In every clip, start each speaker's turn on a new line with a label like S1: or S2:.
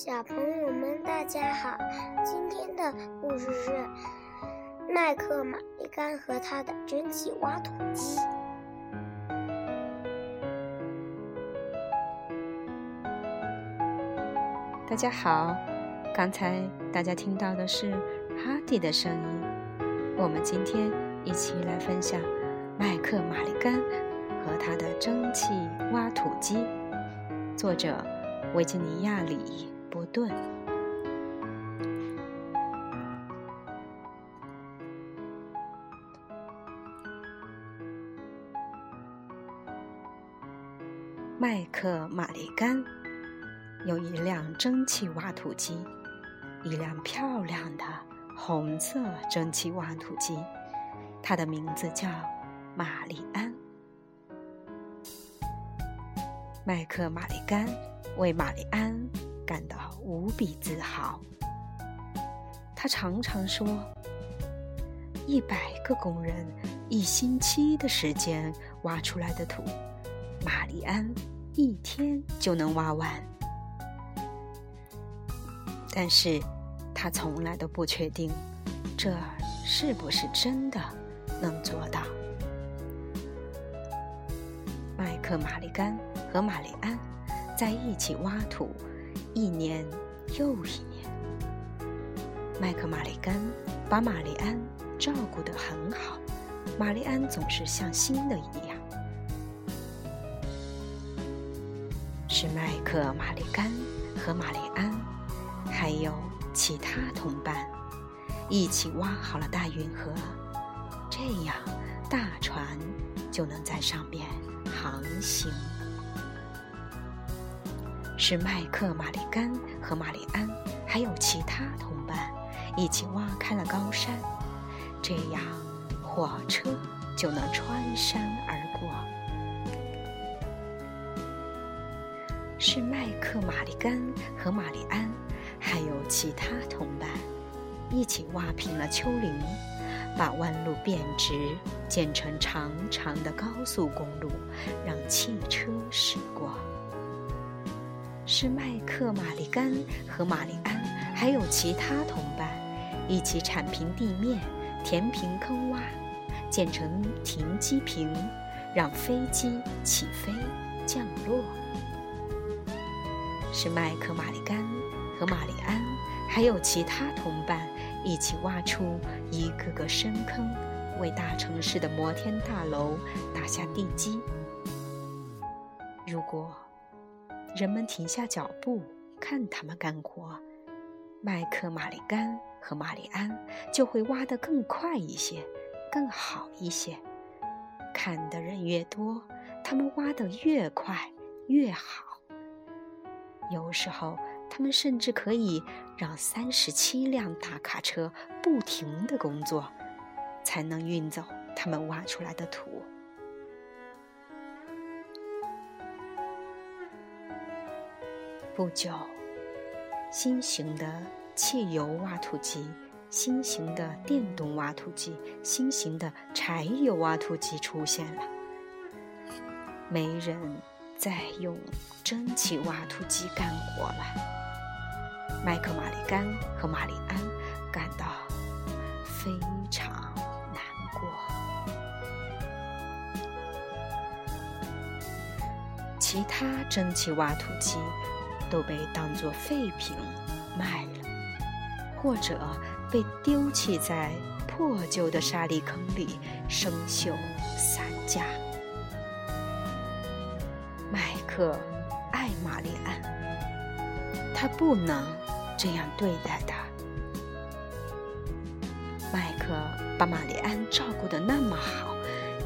S1: 小朋友们，大家好！今天的故事是麦克马利甘和他的蒸汽挖土机。
S2: 大家好，刚才大家听到的是哈迪的声音。我们今天一起来分享麦克马利甘和他的蒸汽挖土机。作者维吉尼亚里。波顿，麦克马利甘有一辆蒸汽挖土机，一辆漂亮的红色蒸汽挖土机，它的名字叫玛丽安。麦克马利甘为玛丽安。感到无比自豪。他常常说：“一百个工人一星期的时间挖出来的土，玛丽安一天就能挖完。”但是，他从来都不确定这是不是真的能做到。麦克马利甘和玛丽安在一起挖土。一年又一年，麦克马里甘把玛丽安照顾得很好，玛丽安总是像新的一样。是麦克马里甘和玛丽安，还有其他同伴，一起挖好了大运河，这样大船就能在上面航行。是麦克马里甘和玛丽安，还有其他同伴一起挖开了高山，这样火车就能穿山而过。是麦克马里甘和玛丽安，还有其他同伴一起挖平了丘陵，把弯路变直，建成长长的高速公路，让汽车驶过。是麦克马利甘和玛丽安，还有其他同伴，一起铲平地面，填平坑洼，建成停机坪，让飞机起飞降落。是麦克马利甘和玛丽安，还有其他同伴，一起挖出一个个深坑，为大城市的摩天大楼打下地基。如果。人们停下脚步看他们干活，麦克马里甘和玛丽安就会挖得更快一些，更好一些。看的人越多，他们挖得越快越好。有时候，他们甚至可以让三十七辆大卡车不停地工作，才能运走他们挖出来的土。不久，新型的汽油挖土机、新型的电动挖土机、新型的柴油挖土机出现了。没人再用蒸汽挖土机干活了。麦克马里甘和玛丽安感到非常难过。其他蒸汽挖土机。都被当作废品卖了，或者被丢弃在破旧的沙砾坑里生锈散架。麦克爱玛丽安，他不能这样对待她。麦克把玛丽安照顾得那么好，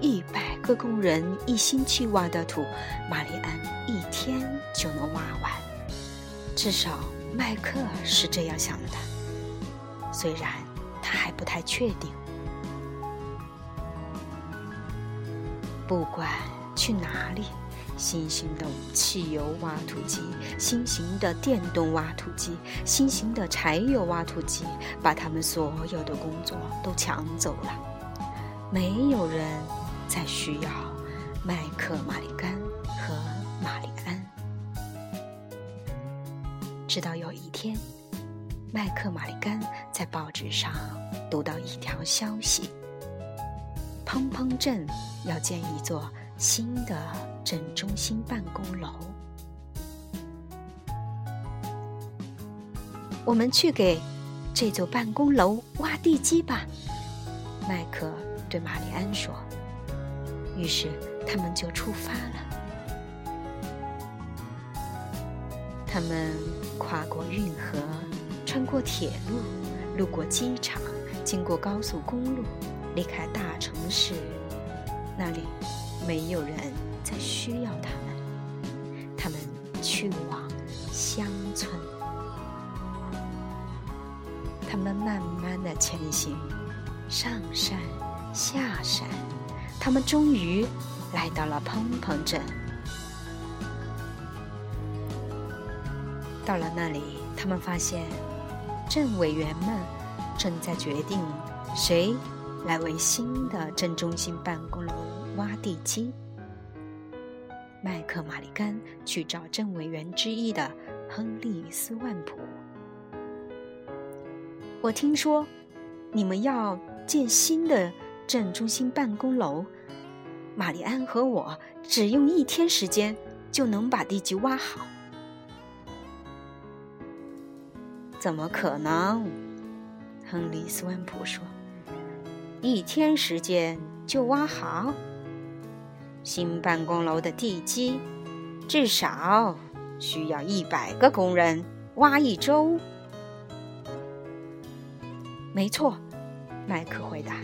S2: 一百个工人一星期挖的土，玛丽安一天就能挖完。至少麦克是这样想的，虽然他还不太确定。不管去哪里，新型的汽油挖土机、新型的电动挖土机、新型的柴油挖土机，把他们所有的工作都抢走了。没有人再需要麦克马里甘直到有一天，麦克玛丽甘在报纸上读到一条消息：砰砰镇要建一座新的镇中心办公楼。我们去给这座办公楼挖地基吧，麦克对玛丽安说。于是他们就出发了。他们跨过运河，穿过铁路，路过机场，经过高速公路，离开大城市。那里没有人再需要他们。他们去往乡村。他们慢慢的前行，上山下山，他们终于来到了砰砰镇。到了那里，他们发现镇委员们正在决定谁来为新的镇中心办公楼挖地基。麦克玛丽甘去找镇委员之一的亨利斯万普。我听说，你们要建新的镇中心办公楼。玛丽安和我只用一天时间就能把地基挖好。怎么可能？亨利斯万普说：“一天时间就挖好？新办公楼的地基至少需要一百个工人挖一周。”没错，麦克回答。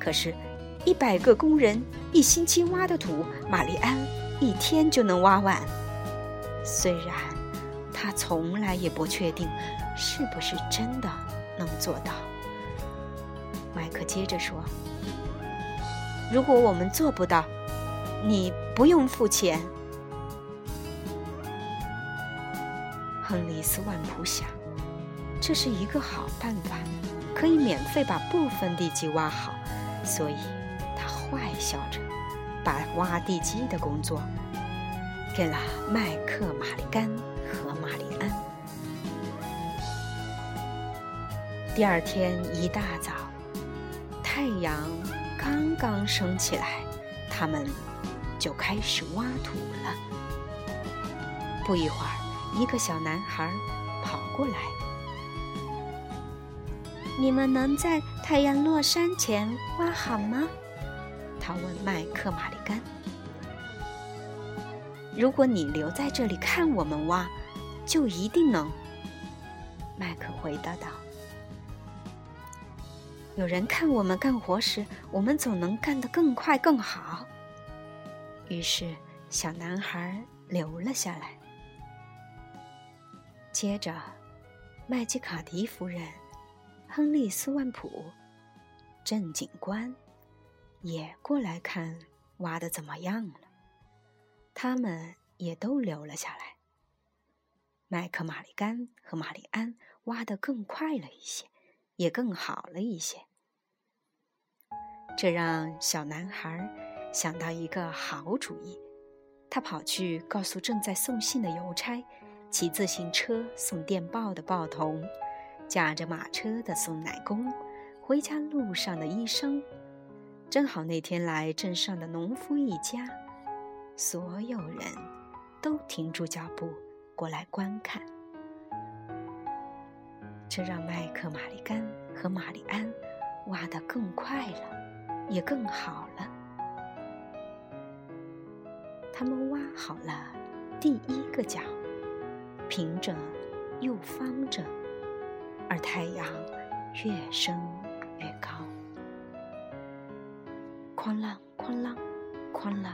S2: 可是，一百个工人一星期挖的土，玛丽安一天就能挖完。虽然他从来也不确定是不是真的能做到。麦克接着说：“如果我们做不到，你不用付钱。”亨利斯万普想。这是一个好办法，可以免费把部分地基挖好，所以他坏笑着，把挖地基的工作给了麦克玛丽甘第二天一大早，太阳刚刚升起来，他们就开始挖土了。不一会儿，一个小男孩跑过来。
S1: 你们能在太阳落山前挖好吗？
S2: 他问麦克玛丽甘。如果你留在这里看我们挖，就一定能。麦克回答道：“有人看我们干活时，我们总能干得更快更好。”于是，小男孩留了下来。接着，麦基卡迪夫人。亨利斯万普，镇警官也过来看挖的怎么样了。他们也都留了下来。麦克玛丽甘和玛丽安挖的更快了一些，也更好了一些。这让小男孩想到一个好主意。他跑去告诉正在送信的邮差，骑自行车送电报的报童。驾着马车的送奶工，回家路上的医生，正好那天来镇上的农夫一家，所有人都停住脚步过来观看。这让麦克玛丽甘和玛丽安挖得更快了，也更好了。他们挖好了第一个角，平着又方着。而太阳越升越高，哐啷哐啷哐啷，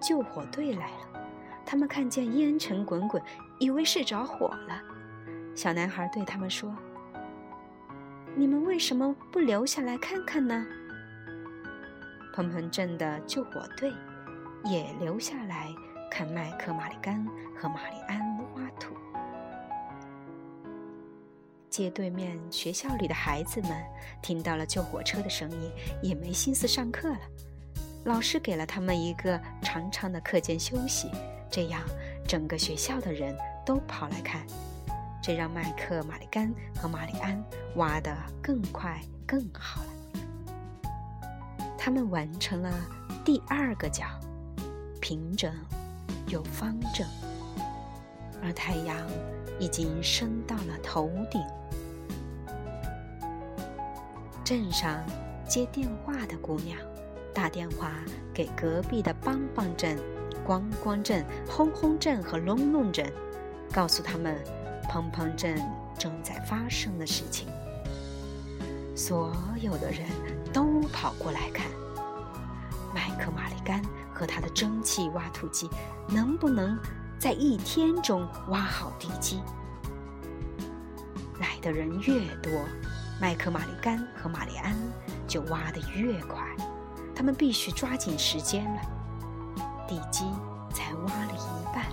S2: 救火队来了。他们看见烟尘滚滚，以为是着火了。小男孩对他们说：“你们为什么不留下来看看呢？”蓬蓬镇的救火队也留下来看麦克玛丽甘和玛丽安挖土。街对面学校里的孩子们听到了救火车的声音，也没心思上课了。老师给了他们一个长长的课间休息，这样整个学校的人都跑来看，这让麦克、玛丽甘和玛丽安挖得更快更好了。他们完成了第二个角，平整又方正，而太阳已经升到了头顶。镇上接电话的姑娘打电话给隔壁的邦邦镇。光光镇、轰轰镇和隆隆镇，告诉他们，砰砰镇正在发生的事情。所有的人都跑过来看，麦克马里干和他的蒸汽挖土机能不能在一天中挖好地基。来的人越多，麦克马里干和玛丽安就挖得越快，他们必须抓紧时间了。地基才挖了一半，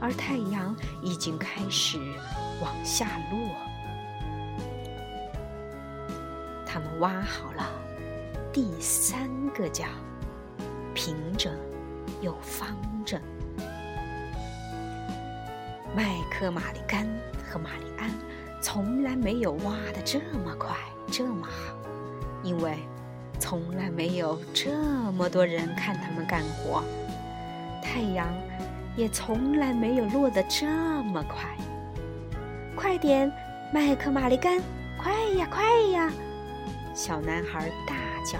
S2: 而太阳已经开始往下落。他们挖好了第三个角，平整又方正。麦克马里甘和玛丽安从来没有挖的这么快，这么好，因为从来没有这么多人看他们干活。太阳也从来没有落得这么快。快点，麦克玛丽甘，快呀，快呀！小男孩大叫：“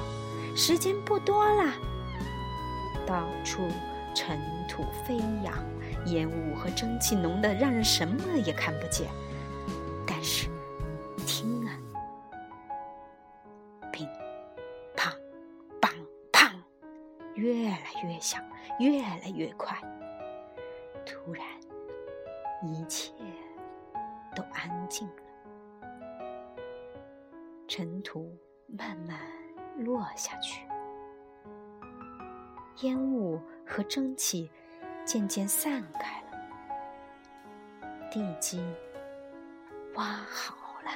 S2: 时间不多了！”到处尘土飞扬，烟雾和蒸汽浓得让人什么也看不见。但是，听啊，乒，乓，梆，砰，越来越响。越来越快，突然，一切都安静了。尘土慢慢落下去，烟雾和蒸汽渐渐散开了，地基挖好了，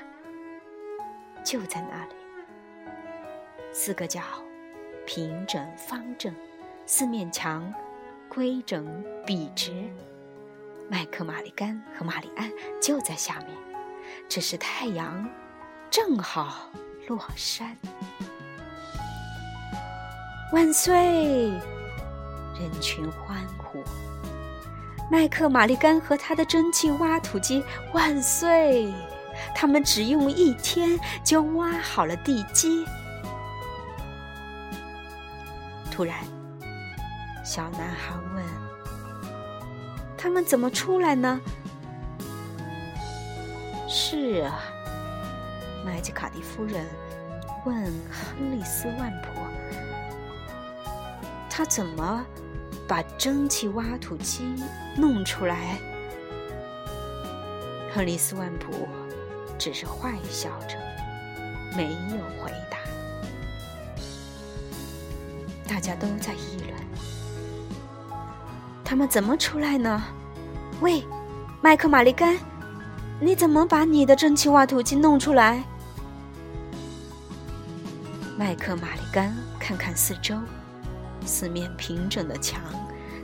S2: 就在那里，四个角，平整方正。四面墙规整笔直，麦克马里干和玛丽安就在下面。这时太阳正好落山。万岁！人群欢呼。麦克马利甘和他的蒸汽挖土机万岁！他们只用一天就挖好了地基。突然。小男孩问：“他们怎么出来呢？”是啊，麦吉卡蒂夫人问亨利斯万普：“他怎么把蒸汽挖土机弄出来？”亨利斯万普只是坏笑着，没有回答。大家都在议论。他们怎么出来呢？喂，麦克玛丽甘，你怎么把你的蒸汽挖土机弄出来？麦克玛丽甘看看四周，四面平整的墙，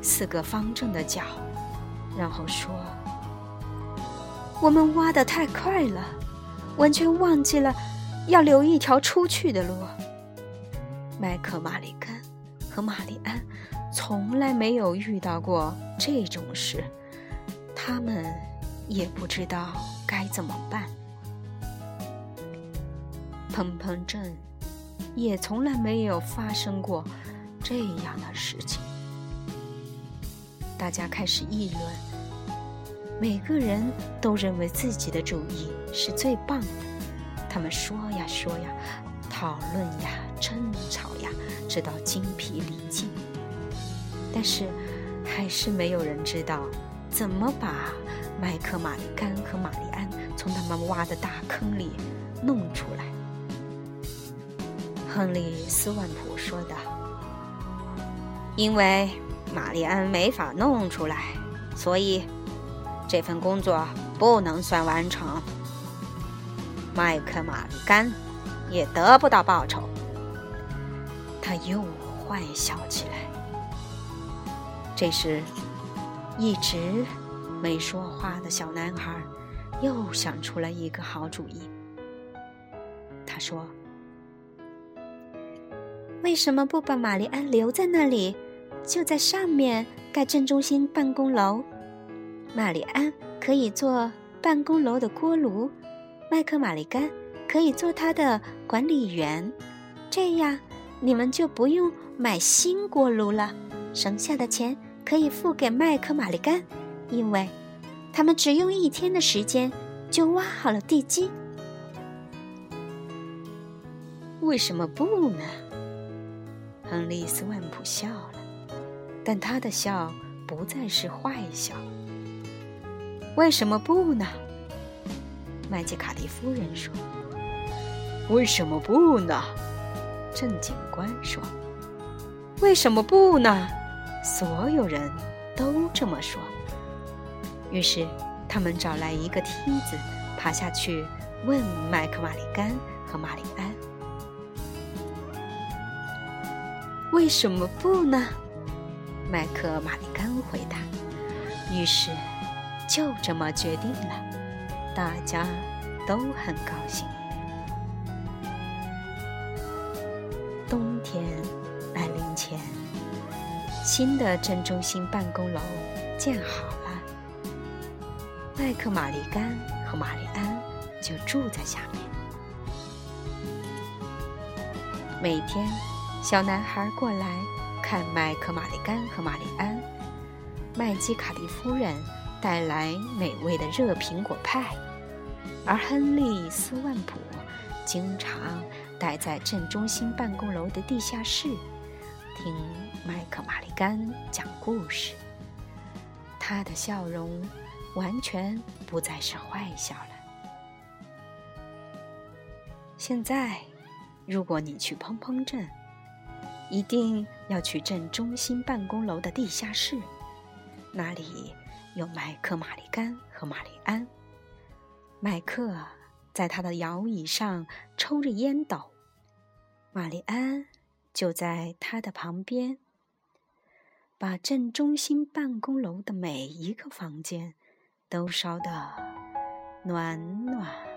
S2: 四个方正的角，然后说：“我们挖的太快了，完全忘记了要留一条出去的路。”麦克玛丽根和玛丽安。从来没有遇到过这种事，他们也不知道该怎么办。砰砰镇也从来没有发生过这样的事情。大家开始议论，每个人都认为自己的主意是最棒的。他们说呀说呀，讨论呀，争吵呀，直到精疲力尽。但是，还是没有人知道怎么把麦克玛丽干和玛丽安从他们挖的大坑里弄出来。亨利斯万普说道：“因为玛丽安没法弄出来，所以这份工作不能算完成。麦克玛丽甘也得不到报酬。”他又坏笑起来。这时，一直没说话的小男孩又想出了一个好主意。他说：“
S3: 为什么不把玛丽安留在那里，就在上面盖镇中心办公楼？玛丽安可以做办公楼的锅炉，麦克玛丽甘可以做他的管理员。这样，你们就不用买新锅炉了，剩下的钱可以付给麦克玛丽甘。”因为，他们只用一天的时间就挖好了地基。
S2: 为什么不呢？亨利斯万普笑了，但他的笑不再是坏笑。为什么不呢？麦吉卡蒂夫人说。为什么不呢？郑警官说。为什么不呢？所有人都这么说。于是，他们找来一个梯子，爬下去问麦克马里甘和玛丽安：“为什么不呢？”麦克玛丽甘回答。于是，就这么决定了。大家都很高兴。冬天来临前，新的镇中心办公楼建好了。麦克玛丽甘和玛丽安就住在下面。每天，小男孩过来看麦克玛丽甘和玛丽安。麦基卡蒂夫人带来美味的热苹果派，而亨利斯万普经常待在镇中心办公楼的地下室，听麦克玛丽甘讲故事。他的笑容。完全不再是坏笑了。现在，如果你去砰砰镇，一定要去镇中心办公楼的地下室，那里有麦克玛丽甘和玛丽安。麦克在他的摇椅上抽着烟斗，玛丽安就在他的旁边，把镇中心办公楼的每一个房间。都烧得暖暖。